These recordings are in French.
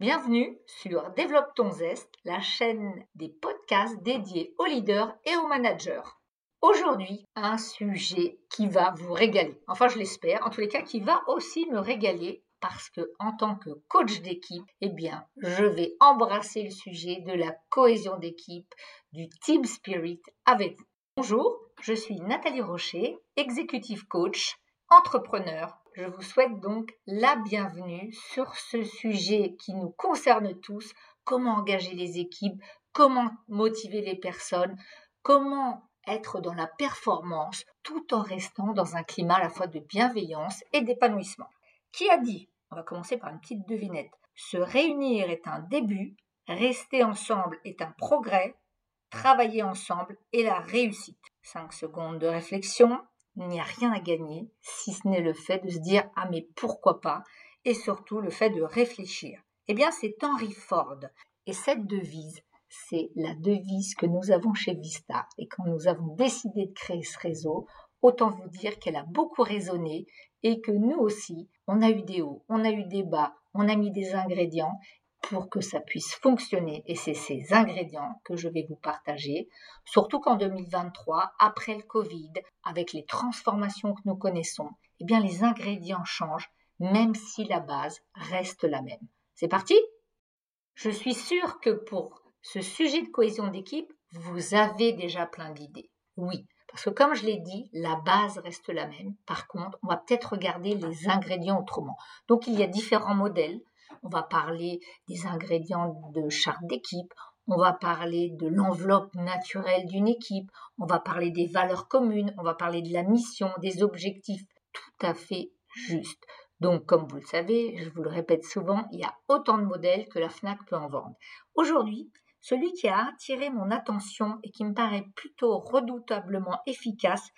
Bienvenue sur Développe ton zeste, la chaîne des podcasts dédiés aux leaders et aux managers. Aujourd'hui, un sujet qui va vous régaler. Enfin, je l'espère. En tous les cas, qui va aussi me régaler parce que en tant que coach d'équipe, eh bien, je vais embrasser le sujet de la cohésion d'équipe, du team spirit avec vous. Bonjour, je suis Nathalie Rocher, executive coach, entrepreneur je vous souhaite donc la bienvenue sur ce sujet qui nous concerne tous, comment engager les équipes, comment motiver les personnes, comment être dans la performance tout en restant dans un climat à la fois de bienveillance et d'épanouissement? Qui a dit On va commencer par une petite devinette. Se réunir est un début, rester ensemble est un progrès, travailler ensemble est la réussite. 5 secondes de réflexion, il n'y a rien à gagner si ce n'est le fait de se dire ah mais pourquoi pas? Et surtout le fait de réfléchir. Eh bien c'est Henry Ford. Et cette devise c'est la devise que nous avons chez Vista. Et quand nous avons décidé de créer ce réseau, autant vous dire qu'elle a beaucoup résonné et que nous aussi, on a eu des hauts, on a eu des bas, on a mis des ingrédients pour que ça puisse fonctionner. Et c'est ces ingrédients que je vais vous partager, surtout qu'en 2023, après le Covid, avec les transformations que nous connaissons, eh bien les ingrédients changent, même si la base reste la même. C'est parti? Je suis sûre que pour ce sujet de cohésion d'équipe, vous avez déjà plein d'idées. Oui, parce que comme je l'ai dit, la base reste la même. Par contre, on va peut-être regarder les ingrédients autrement. Donc il y a différents modèles on va parler des ingrédients de charte d'équipe, on va parler de l'enveloppe naturelle d'une équipe, on va parler des valeurs communes, on va parler de la mission, des objectifs, tout à fait juste. Donc, comme vous le savez, je vous le répète souvent, il y a autant de modèles que la FNAC peut en vendre. Aujourd'hui, celui qui a attiré mon attention et qui me paraît plutôt redoutablement efficace,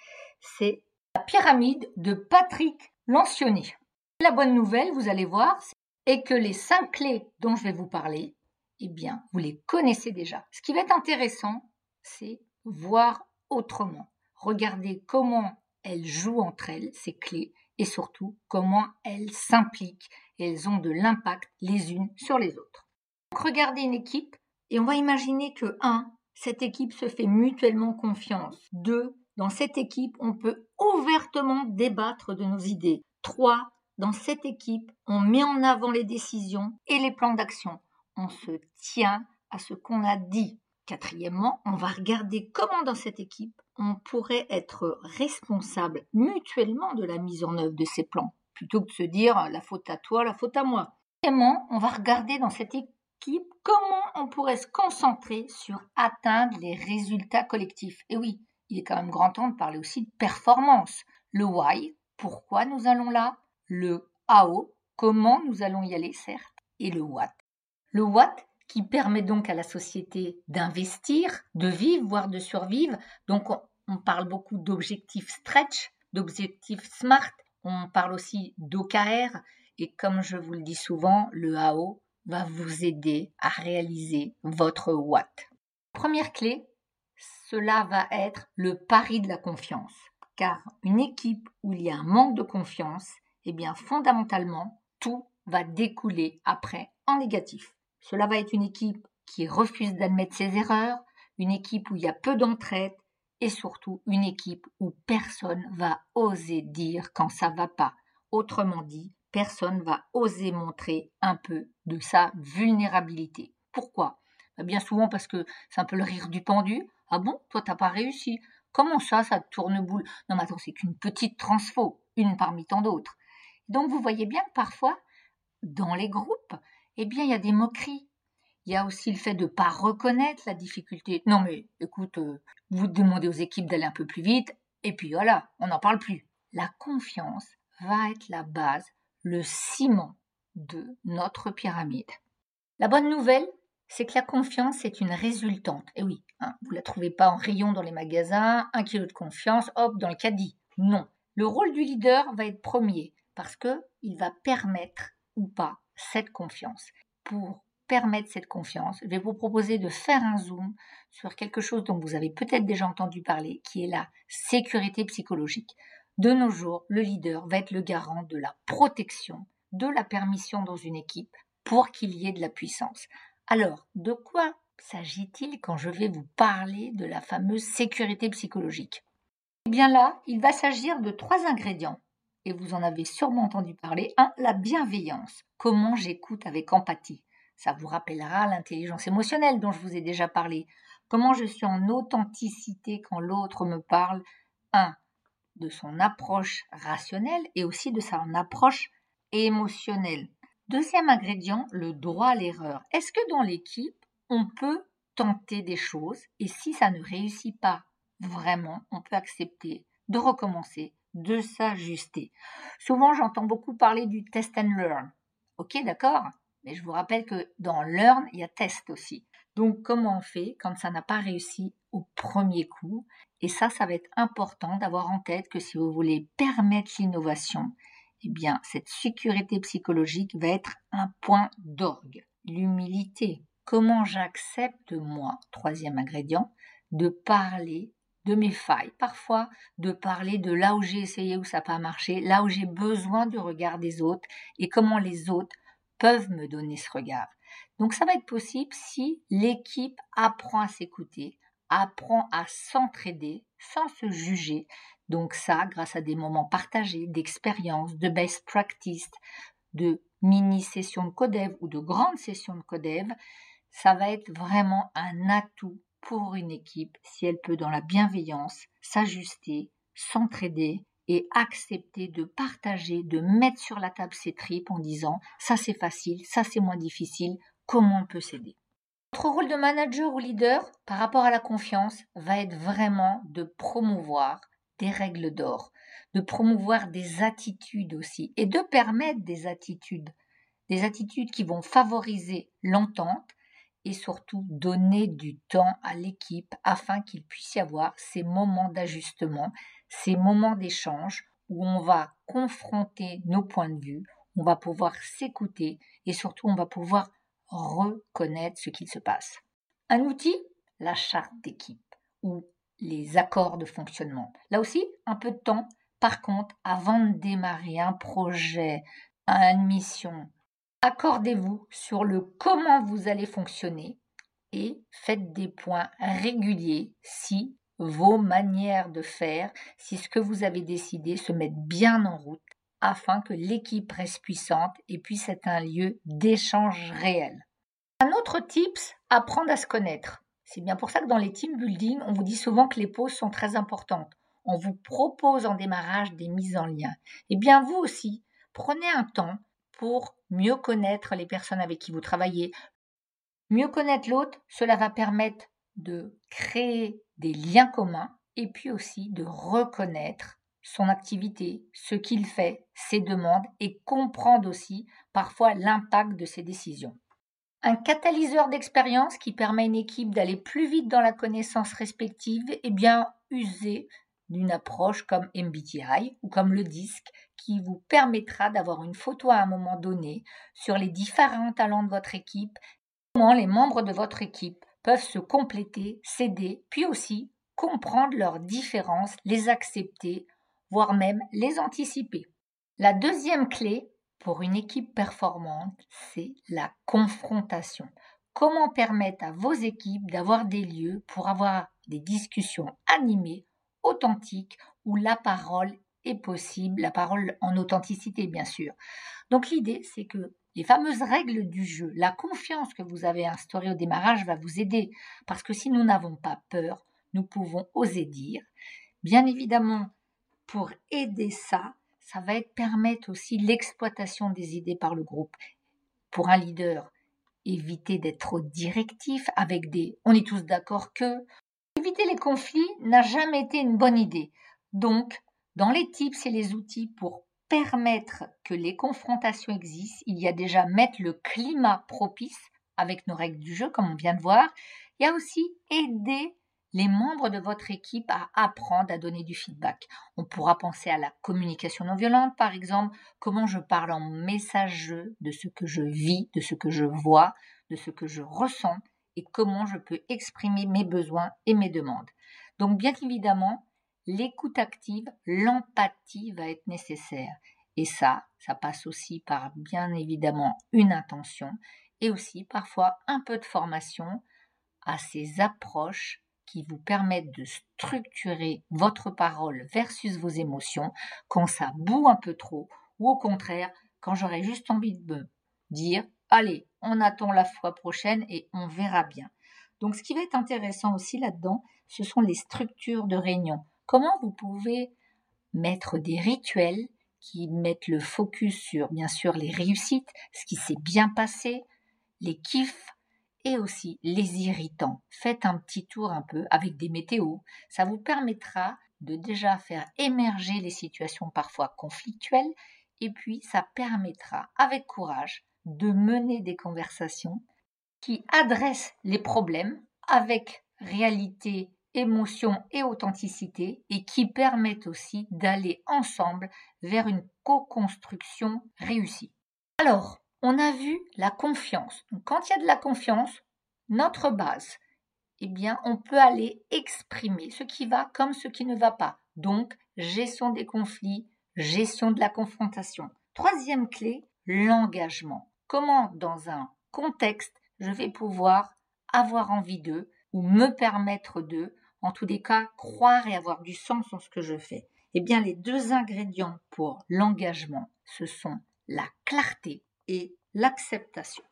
c'est la pyramide de Patrick Lancioni. La bonne nouvelle, vous allez voir, et que les cinq clés dont je vais vous parler, eh bien, vous les connaissez déjà. Ce qui va être intéressant, c'est voir autrement. Regardez comment elles jouent entre elles, ces clés, et surtout comment elles s'impliquent elles ont de l'impact les unes sur les autres. Donc, regardez une équipe et on va imaginer que 1. Cette équipe se fait mutuellement confiance. 2. Dans cette équipe, on peut ouvertement débattre de nos idées. 3. Dans cette équipe, on met en avant les décisions et les plans d'action. On se tient à ce qu'on a dit. Quatrièmement, on va regarder comment dans cette équipe on pourrait être responsable mutuellement de la mise en œuvre de ces plans, plutôt que de se dire la faute à toi, la faute à moi. Quatrièmement, on va regarder dans cette équipe comment on pourrait se concentrer sur atteindre les résultats collectifs. Et oui, il est quand même grand temps de parler aussi de performance. Le why, pourquoi nous allons là? Le how, comment nous allons y aller, certes, et le what. Le what qui permet donc à la société d'investir, de vivre, voire de survivre. Donc on, parle beaucoup d'objectifs stretch, d'objectifs smart, on parle aussi d'OKR, et comme je vous le dis souvent, le how va vous aider à réaliser votre what. Première clé, cela va être le pari de la confiance. Car une équipe où il y a un manque de confiance, eh bien fondamentalement, tout va découler après en négatif. Cela va être une équipe qui refuse d'admettre ses erreurs, une équipe où il y a peu d'entraide et surtout une équipe où personne va oser dire quand ça va pas. Autrement dit, personne va oser montrer un peu de sa vulnérabilité. Pourquoi? Bah, Bien souvent parce que c'est un peu le rire du pendu. Ah bon, toi t'as pas réussi? Comment ça, ça tourne boule? Non mais attends, c'est qu'une petite transfo, une parmi tant d'autres. Donc vous voyez bien que parfois, dans les groupes, eh bien, il y a des moqueries. Il y a aussi le fait de ne pas reconnaître la difficulté. Non mais écoute, euh, vous demandez aux équipes d'aller un peu plus vite, et puis voilà, on n'en parle plus. La confiance va être la base, le ciment de notre pyramide. La bonne nouvelle, c'est que la confiance est une résultante. Et oui, hein, vous ne la trouvez pas en rayon dans les magasins, un kilo de confiance, hop, dans le caddie. Non. Le rôle du leader va être premier parce qu'il va permettre ou pas cette confiance. Pour permettre cette confiance, je vais vous proposer de faire un zoom sur quelque chose dont vous avez peut-être déjà entendu parler, qui est la sécurité psychologique. De nos jours, le leader va être le garant de la protection, de la permission dans une équipe, pour qu'il y ait de la puissance. Alors, de quoi s'agit-il quand je vais vous parler de la fameuse sécurité psychologique? Eh bien là, il va s'agir de trois ingrédients. Et vous en avez sûrement entendu parler. Un, la bienveillance. Comment j'écoute avec empathie. Ça vous rappellera l'intelligence émotionnelle dont je vous ai déjà parlé. Comment je suis en authenticité quand l'autre me parle. Un, de son approche rationnelle et aussi de son approche émotionnelle. Deuxième ingrédient, le droit à l'erreur. Est-ce que dans l'équipe, on peut tenter des choses et si ça ne réussit pas vraiment, on peut accepter de recommencer, de s'ajuster. Souvent, j'entends beaucoup parler du test and learn. Ok, d'accord, mais je vous rappelle que dans learn, il y a test aussi. Donc, comment on fait quand ça n'a pas réussi au premier coup? Et ça, ça va être important d'avoir en tête que si vous voulez permettre l'innovation, eh bien, cette sécurité psychologique va être un point d'orgue. L'humilité. Comment j'accepte, moi, troisième ingrédient, de parler de mes failles, parfois de parler de là où j'ai essayé où ça n'a pas marché, là où j'ai besoin du regard des autres et comment les autres peuvent me donner ce regard. Donc ça va être possible si l'équipe apprend à s'écouter, apprend à s'entraider sans se juger, donc ça, grâce à des moments partagés, d'expérience, de best practice, de mini-sessions de codev ou de grandes sessions de codev, ça va être vraiment un atout pour une équipe si elle peut dans la bienveillance s'ajuster, s'entraider et accepter de partager, de mettre sur la table ses tripes en disant ça c'est facile, ça c'est moins difficile, comment on peut s'aider? Notre rôle de manager ou leader par rapport à la confiance va être vraiment de promouvoir des règles d'or, de promouvoir des attitudes aussi et de permettre des attitudes, des attitudes qui vont favoriser l'entente et surtout donner du temps à l'équipe afin qu'il puisse y avoir ces moments d'ajustement, ces moments d'échange où on va confronter nos points de vue, on va pouvoir s'écouter et surtout on va pouvoir reconnaître ce qu'il se passe. Un outil, la charte d'équipe ou les accords de fonctionnement. Là aussi, un peu de temps. Par contre, avant de démarrer un projet, une mission, accordez-vous sur le comment vous allez fonctionner et faites des points réguliers si vos manières de faire, si ce que vous avez décidé se met bien en route afin que l'équipe reste puissante et puisse être un lieu d'échange réel. Un autre tips, apprendre à se connaître. C'est bien pour ça que dans les team building, on vous dit souvent que les pauses sont très importantes. On vous propose en démarrage des mises en lien. Eh bien, vous aussi, prenez un temps pour mieux connaître les personnes avec qui vous travaillez. Mieux connaître l'autre, cela va permettre de créer des liens communs et puis aussi de reconnaître son activité, ce qu'il fait, ses demandes et comprendre aussi parfois l'impact de ses décisions. Un catalyseur d'expérience qui permet à une équipe d'aller plus vite dans la connaissance respective et bien user d'une approche comme MBTI ou comme le disque qui vous permettra d'avoir une photo à un moment donné sur les différents talents de votre équipe, comment les membres de votre équipe peuvent se compléter, s'aider, puis aussi comprendre leurs différences, les accepter, voire même les anticiper. La deuxième clé pour une équipe performante, c'est la confrontation. Comment permettre à vos équipes d'avoir des lieux pour avoir des discussions animées, authentiques, où la parole est possible, la parole en authenticité bien sûr. Donc l'idée, c'est que les fameuses règles du jeu, la confiance que vous avez instaurée au démarrage va vous aider, parce que si nous n'avons pas peur, nous pouvons oser dire. Bien évidemment, pour aider ça, ça va être permettre aussi l'exploitation des idées par le groupe. Pour un leader, éviter d'être trop directif avec des on est tous d'accord que. Éviter les conflits n'a jamais été une bonne idée. Donc, dans les tips et les outils pour permettre que les confrontations existent, il y a déjà mettre le climat propice avec nos règles du jeu, comme on vient de voir. Il y a aussi aider les membres de votre équipe à apprendre à donner du feedback. On pourra penser à la communication non violente, par exemple, comment je parle en messageux de ce que je vis, de ce que je vois, de ce que je ressens et comment je peux exprimer mes besoins et mes demandes. Donc bien évidemment, l'écoute active, l'empathie va être nécessaire. Et ça, ça passe aussi par bien évidemment une intention et aussi parfois un peu de formation à ces approches qui vous permettent de structurer votre parole versus vos émotions quand ça boue un peu trop ou au contraire quand j'aurais juste envie de me dire allez, on attend la fois prochaine et on verra bien. Donc ce qui va être intéressant aussi là-dedans, ce sont les structures de réunion. Comment vous pouvez mettre des rituels qui mettent le focus sur bien sûr les réussites, ce qui s'est bien passé, les kiffs, et aussi les irritants. Faites un petit tour un peu avec des météos. Ça vous permettra de déjà faire émerger les situations parfois conflictuelles et puis ça permettra avec courage de mener des conversations qui adressent les problèmes avec réalité, émotion et authenticité et qui permettent aussi d'aller ensemble vers une co-construction réussie. Alors, on a vu la confiance. quand il y a de la confiance, notre base, eh bien, on peut aller exprimer ce qui va comme ce qui ne va pas. Donc, gestion des conflits, gestion de la confrontation. Troisième clé, l'engagement. Comment, dans un contexte, je vais pouvoir avoir envie d'eux ou me permettre d'eux, en tous les cas, croire et avoir du sens en ce que je fais. Eh bien, les deux ingrédients pour l'engagement, ce sont la clarté et l'acceptation.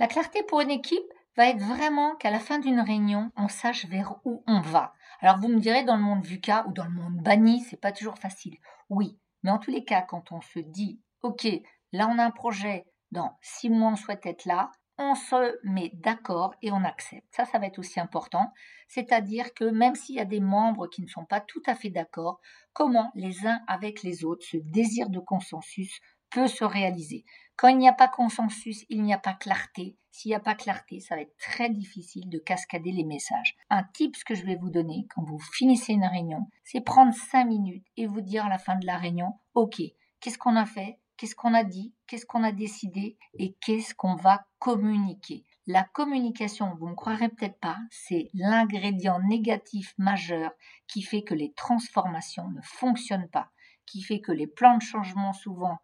La clarté pour une équipe va être vraiment qu'à la fin d'une réunion, on sache vers où on va. Alors vous me direz dans le monde VUCA ou dans le monde banni, c'est pas toujours facile. Oui, mais en tous les cas, quand on se dit, ok, là on a un projet, dans six mois on souhaite être là, on se met d'accord et on accepte. Ça, ça va être aussi important. C'est-à-dire que même s'il y a des membres qui ne sont pas tout à fait d'accord, comment les uns avec les autres ce désir de consensus peut se réaliser? Quand il n'y a pas consensus, il n'y a pas clarté. S'il n'y a pas clarté, ça va être très difficile de cascader les messages. Un tip que je vais vous donner quand vous finissez une réunion, c'est prendre cinq minutes et vous dire à la fin de la réunion, OK, qu'est-ce qu'on a fait? Qu'est-ce qu'on a dit? Qu'est-ce qu'on a décidé? Et qu'est-ce qu'on va communiquer? La communication, vous ne croirez peut-être pas, c'est l'ingrédient négatif majeur qui fait que les transformations ne fonctionnent pas, qui fait que les plans de changement souvent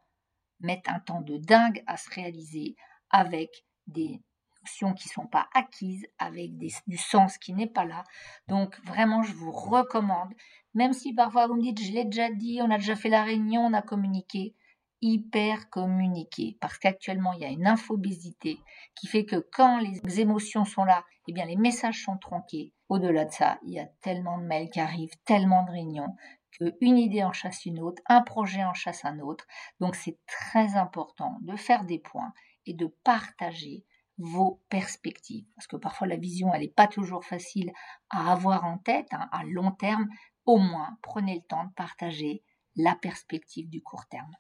mettent un temps de dingue à se réaliser avec des notions qui ne sont pas acquises, avec du sens qui n'est pas là. Donc vraiment, je vous recommande, même si parfois vous me dites, je l'ai déjà dit, on a déjà fait la réunion, on a communiqué, hyper communiquer parce qu'actuellement il y a une infobésité qui fait que quand les émotions sont là, eh bien les messages sont tronqués. Au-delà de ça, il y a tellement de mails qui arrivent, tellement de réunions une idée en chasse une autre, un projet en chasse un autre. Donc c'est très important de faire des points et de partager vos perspectives. Parce que parfois la vision, elle n'est pas toujours facile à avoir en tête, hein, à long terme. Au moins, prenez le temps de partager la perspective du court terme.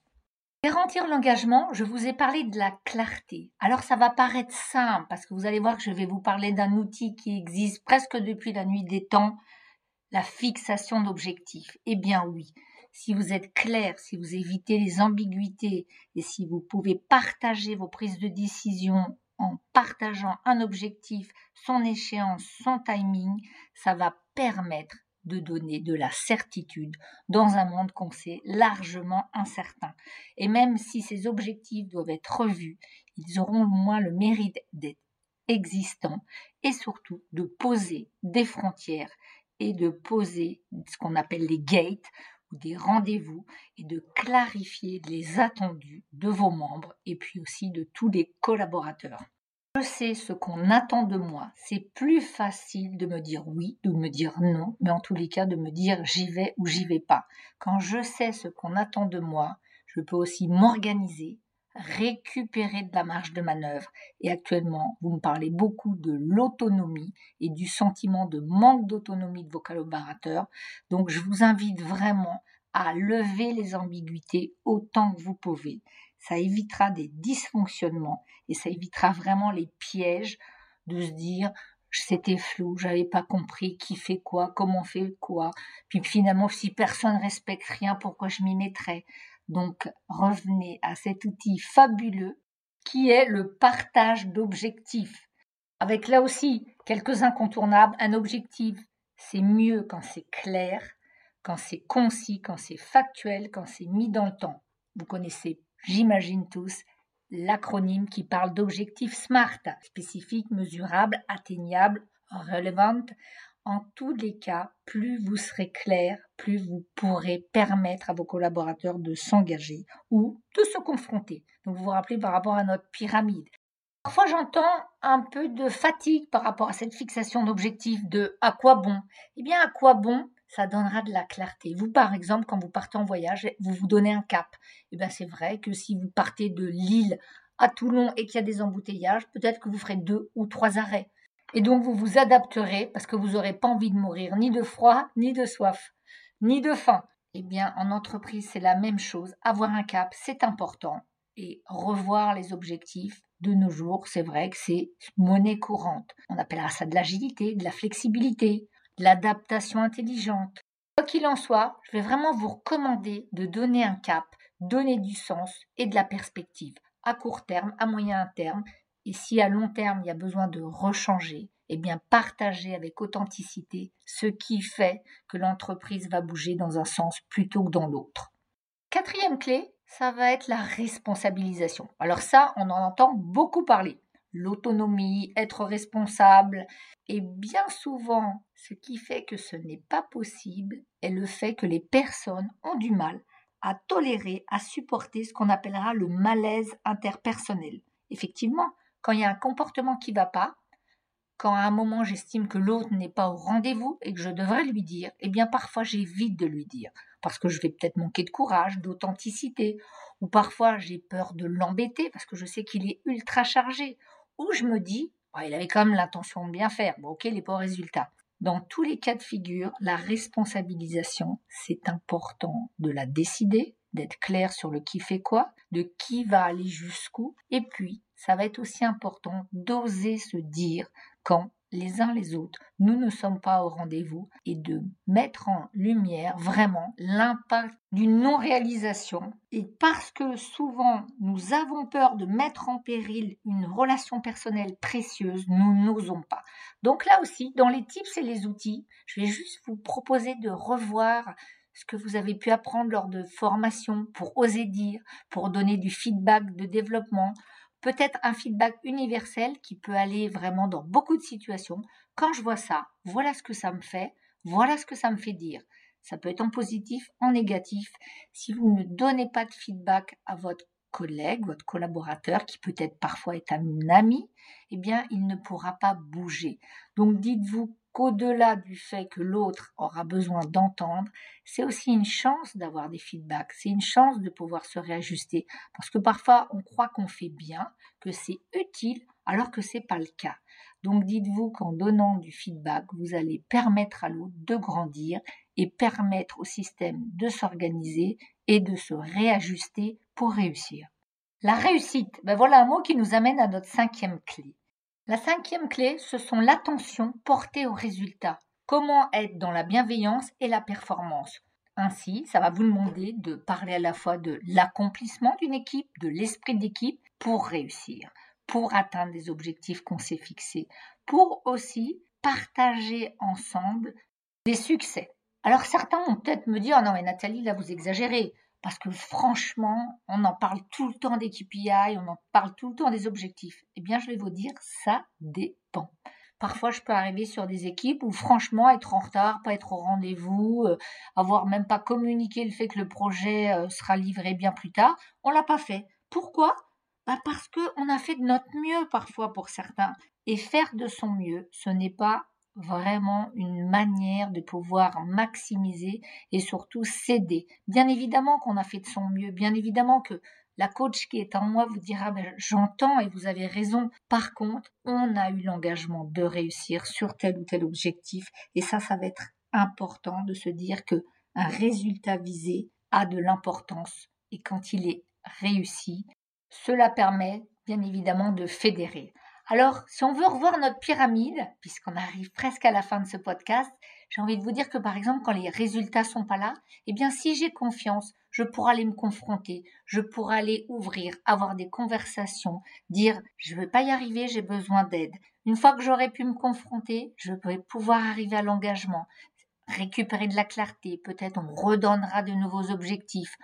Garantir l'engagement, je vous ai parlé de la clarté. Alors ça va paraître simple parce que vous allez voir que je vais vous parler d'un outil qui existe presque depuis la nuit des temps, la fixation d'objectifs Eh bien oui, si vous êtes clair, si vous évitez les ambiguïtés et si vous pouvez partager vos prises de décision en partageant un objectif, son échéance, son timing, ça va permettre de donner de la certitude dans un monde qu'on sait largement incertain. Et même si ces objectifs doivent être revus, ils auront au moins le mérite d'être existants et surtout de poser des frontières et de poser ce qu'on appelle les gates ou des rendez-vous et de clarifier les attendus de vos membres et puis aussi de tous les collaborateurs. Je sais ce qu'on attend de moi. C'est plus facile de me dire oui, de me dire non, mais en tous les cas de me dire j'y vais ou j'y vais pas. Quand je sais ce qu'on attend de moi, je peux aussi m'organiser récupérer de la marge de manœuvre. Et actuellement, vous me parlez beaucoup de l'autonomie et du sentiment de manque d'autonomie de vos collaborateurs. Donc, je vous invite vraiment à lever les ambiguïtés autant que vous pouvez. Ça évitera des dysfonctionnements et ça évitera vraiment les pièges de se dire c'était flou, j'avais pas compris qui fait quoi, comment on fait quoi. Puis finalement, si personne respecte rien, pourquoi je m'y mettrais? Donc revenez à cet outil fabuleux qui est le partage d'objectifs. Avec là aussi quelques incontournables. Un objectif, c'est mieux quand c'est clair, quand c'est concis, quand c'est factuel, quand c'est mis dans le temps. vous connaissez, j'imagine tous, l'acronyme qui parle d'objectifs SMART, spécifiques, mesurables, atteignables, relevantes. En tous les cas, plus vous serez clair, plus vous pourrez permettre à vos collaborateurs de s'engager ou de se confronter. Donc vous vous rappelez par rapport à notre pyramide. Parfois j'entends un peu de fatigue par rapport à cette fixation d'objectifs de à quoi bon? Eh bien à quoi bon? Ça donnera de la clarté. Vous, par exemple, quand vous partez en voyage, vous vous donnez un cap. Eh bien, c'est vrai que si vous partez de Lille à Toulon et qu'il y a des embouteillages, peut-être que vous ferez deux ou trois arrêts. Et donc, vous vous adapterez parce que vous n'aurez pas envie de mourir ni de froid, ni de soif, ni de faim. Eh bien, en entreprise, c'est la même chose. Avoir un cap, c'est important. Et revoir les objectifs, de nos jours, c'est vrai que c'est monnaie courante. On appellera ça de l'agilité, de la flexibilité, l'adaptation intelligente. Quoi qu'il en soit, je vais vraiment vous recommander de donner un cap, donner du sens et de la perspective à court terme, à moyen terme, et si à long terme il y a besoin de rechanger, eh bien partager avec authenticité ce qui fait que l'entreprise va bouger dans un sens plutôt que dans l'autre. Quatrième clé, ça va être la responsabilisation. Alors ça, on en entend beaucoup parler l'autonomie, être responsable. Et bien souvent, ce qui fait que ce n'est pas possible est le fait que les personnes ont du mal à tolérer, à supporter ce qu'on appellera le malaise interpersonnel. Effectivement, quand il y a un comportement qui ne va pas, quand à un moment j'estime que l'autre n'est pas au rendez-vous et que je devrais lui dire, eh bien parfois j'évite de lui dire, parce que je vais peut-être manquer de courage, d'authenticité, ou parfois j'ai peur de l'embêter parce que je sais qu'il est ultra chargé, où je me dis, il avait quand même l'intention de bien faire, bon ok, les pas résultats. Dans tous les cas de figure, la responsabilisation, c'est important de la décider, d'être clair sur le qui fait quoi, de qui va aller jusqu'où, et puis ça va être aussi important d'oser se dire quand les uns les autres, nous ne sommes pas au rendez-vous et de mettre en lumière vraiment l'impact d'une non-réalisation. Et parce que souvent nous avons peur de mettre en péril une relation personnelle précieuse, nous n'osons pas. Donc là aussi, dans les tips et les outils, je vais juste vous proposer de revoir ce que vous avez pu apprendre lors de formations pour oser dire, pour donner du feedback de développement, peut-être un feedback universel qui peut aller vraiment dans beaucoup de situations. Quand je vois ça, voilà ce que ça me fait, voilà ce que ça me fait dire. Ça peut être en positif, en négatif. Si vous ne donnez pas de feedback à votre collègue, votre collaborateur, qui peut-être parfois est un ami, eh bien, il ne pourra pas bouger. Donc, dites-vous qu'au-delà du fait que l'autre aura besoin d'entendre, c'est aussi une chance d'avoir des feedbacks, c'est une chance de pouvoir se réajuster, parce que parfois on croit qu'on fait bien, que c'est utile, alors que ce n'est pas le cas. Donc dites-vous qu'en donnant du feedback, vous allez permettre à l'autre de grandir et permettre au système de s'organiser et de se réajuster pour réussir. La réussite, ben voilà un mot qui nous amène à notre cinquième clé. La cinquième clé, ce sont l'attention portée au résultat. Comment être dans la bienveillance et la performance. Ainsi, ça va vous demander de parler à la fois de l'accomplissement d'une équipe, de l'esprit d'équipe pour réussir, pour atteindre des objectifs qu'on s'est fixés, pour aussi partager ensemble des succès. Alors certains vont peut-être me dire, oh non mais Nathalie, là vous exagérez parce que franchement, on en parle tout le temps des KPI, on en parle tout le temps des objectifs. Eh bien, je vais vous dire, ça dépend. Parfois, je peux arriver sur des équipes où, franchement, être en retard, pas être au rendez-vous, euh, avoir même pas communiqué le fait que le projet euh, sera livré bien plus tard, on l'a pas fait. Pourquoi? Bah Parce qu'on a fait de notre mieux parfois pour certains. Et faire de son mieux, ce n'est pas vraiment une manière de pouvoir maximiser et surtout s'aider. Bien évidemment qu'on a fait de son mieux, bien évidemment que la coach qui est en moi vous dira ben, j'entends et vous avez raison. Par contre, on a eu l'engagement de réussir sur tel ou tel objectif et ça, ça va être important de se dire que un résultat visé a de l'importance et quand il est réussi, cela permet bien évidemment de fédérer. Alors, si on veut revoir notre pyramide, puisqu'on arrive presque à la fin de ce podcast, j'ai envie de vous dire que par exemple, quand les résultats sont pas là, eh bien, si j'ai confiance, je pourrai aller me confronter, je pourrai aller ouvrir, avoir des conversations, dire je ne vais pas y arriver, j'ai besoin d'aide. Une fois que j'aurai pu me confronter, je vais pouvoir arriver à l'engagement, récupérer de la clarté, peut-être on redonnera de nouveaux objectifs,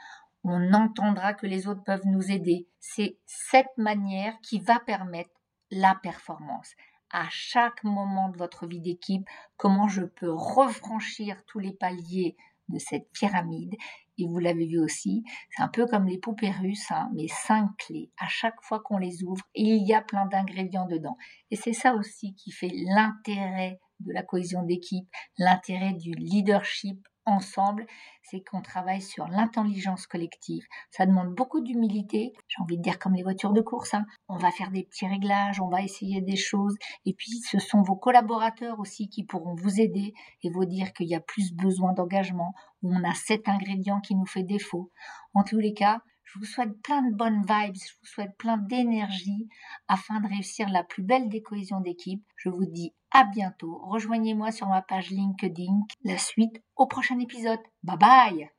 on entendra que les autres peuvent nous aider. C'est cette manière qui va permettre la performance. À chaque moment de votre vie d'équipe, comment je peux refranchir tous les paliers de cette pyramide. Et vous l'avez vu aussi, c'est un peu comme les poupées russes, hein, mais cinq clés. À chaque fois qu'on les ouvre, il y a plein d'ingrédients dedans. Et c'est ça aussi qui fait l'intérêt de la cohésion d'équipe, l'intérêt du leadership ensemble, c'est qu'on travaille sur l'intelligence collective. Ça demande beaucoup d'humilité, j'ai envie de dire comme les voitures de course. Hein. On va faire des petits réglages, on va essayer des choses, et puis ce sont vos collaborateurs aussi qui pourront vous aider et vous dire qu'il y a plus besoin d'engagement, ou on a cet ingrédient qui nous fait défaut. En tous les cas, je vous souhaite plein de bonnes vibes, je vous souhaite plein d'énergie afin de réussir la plus belle des cohésions d'équipe. Je vous dis à bientôt. Rejoignez-moi sur ma page LinkedIn. La suite au prochain épisode. Bye bye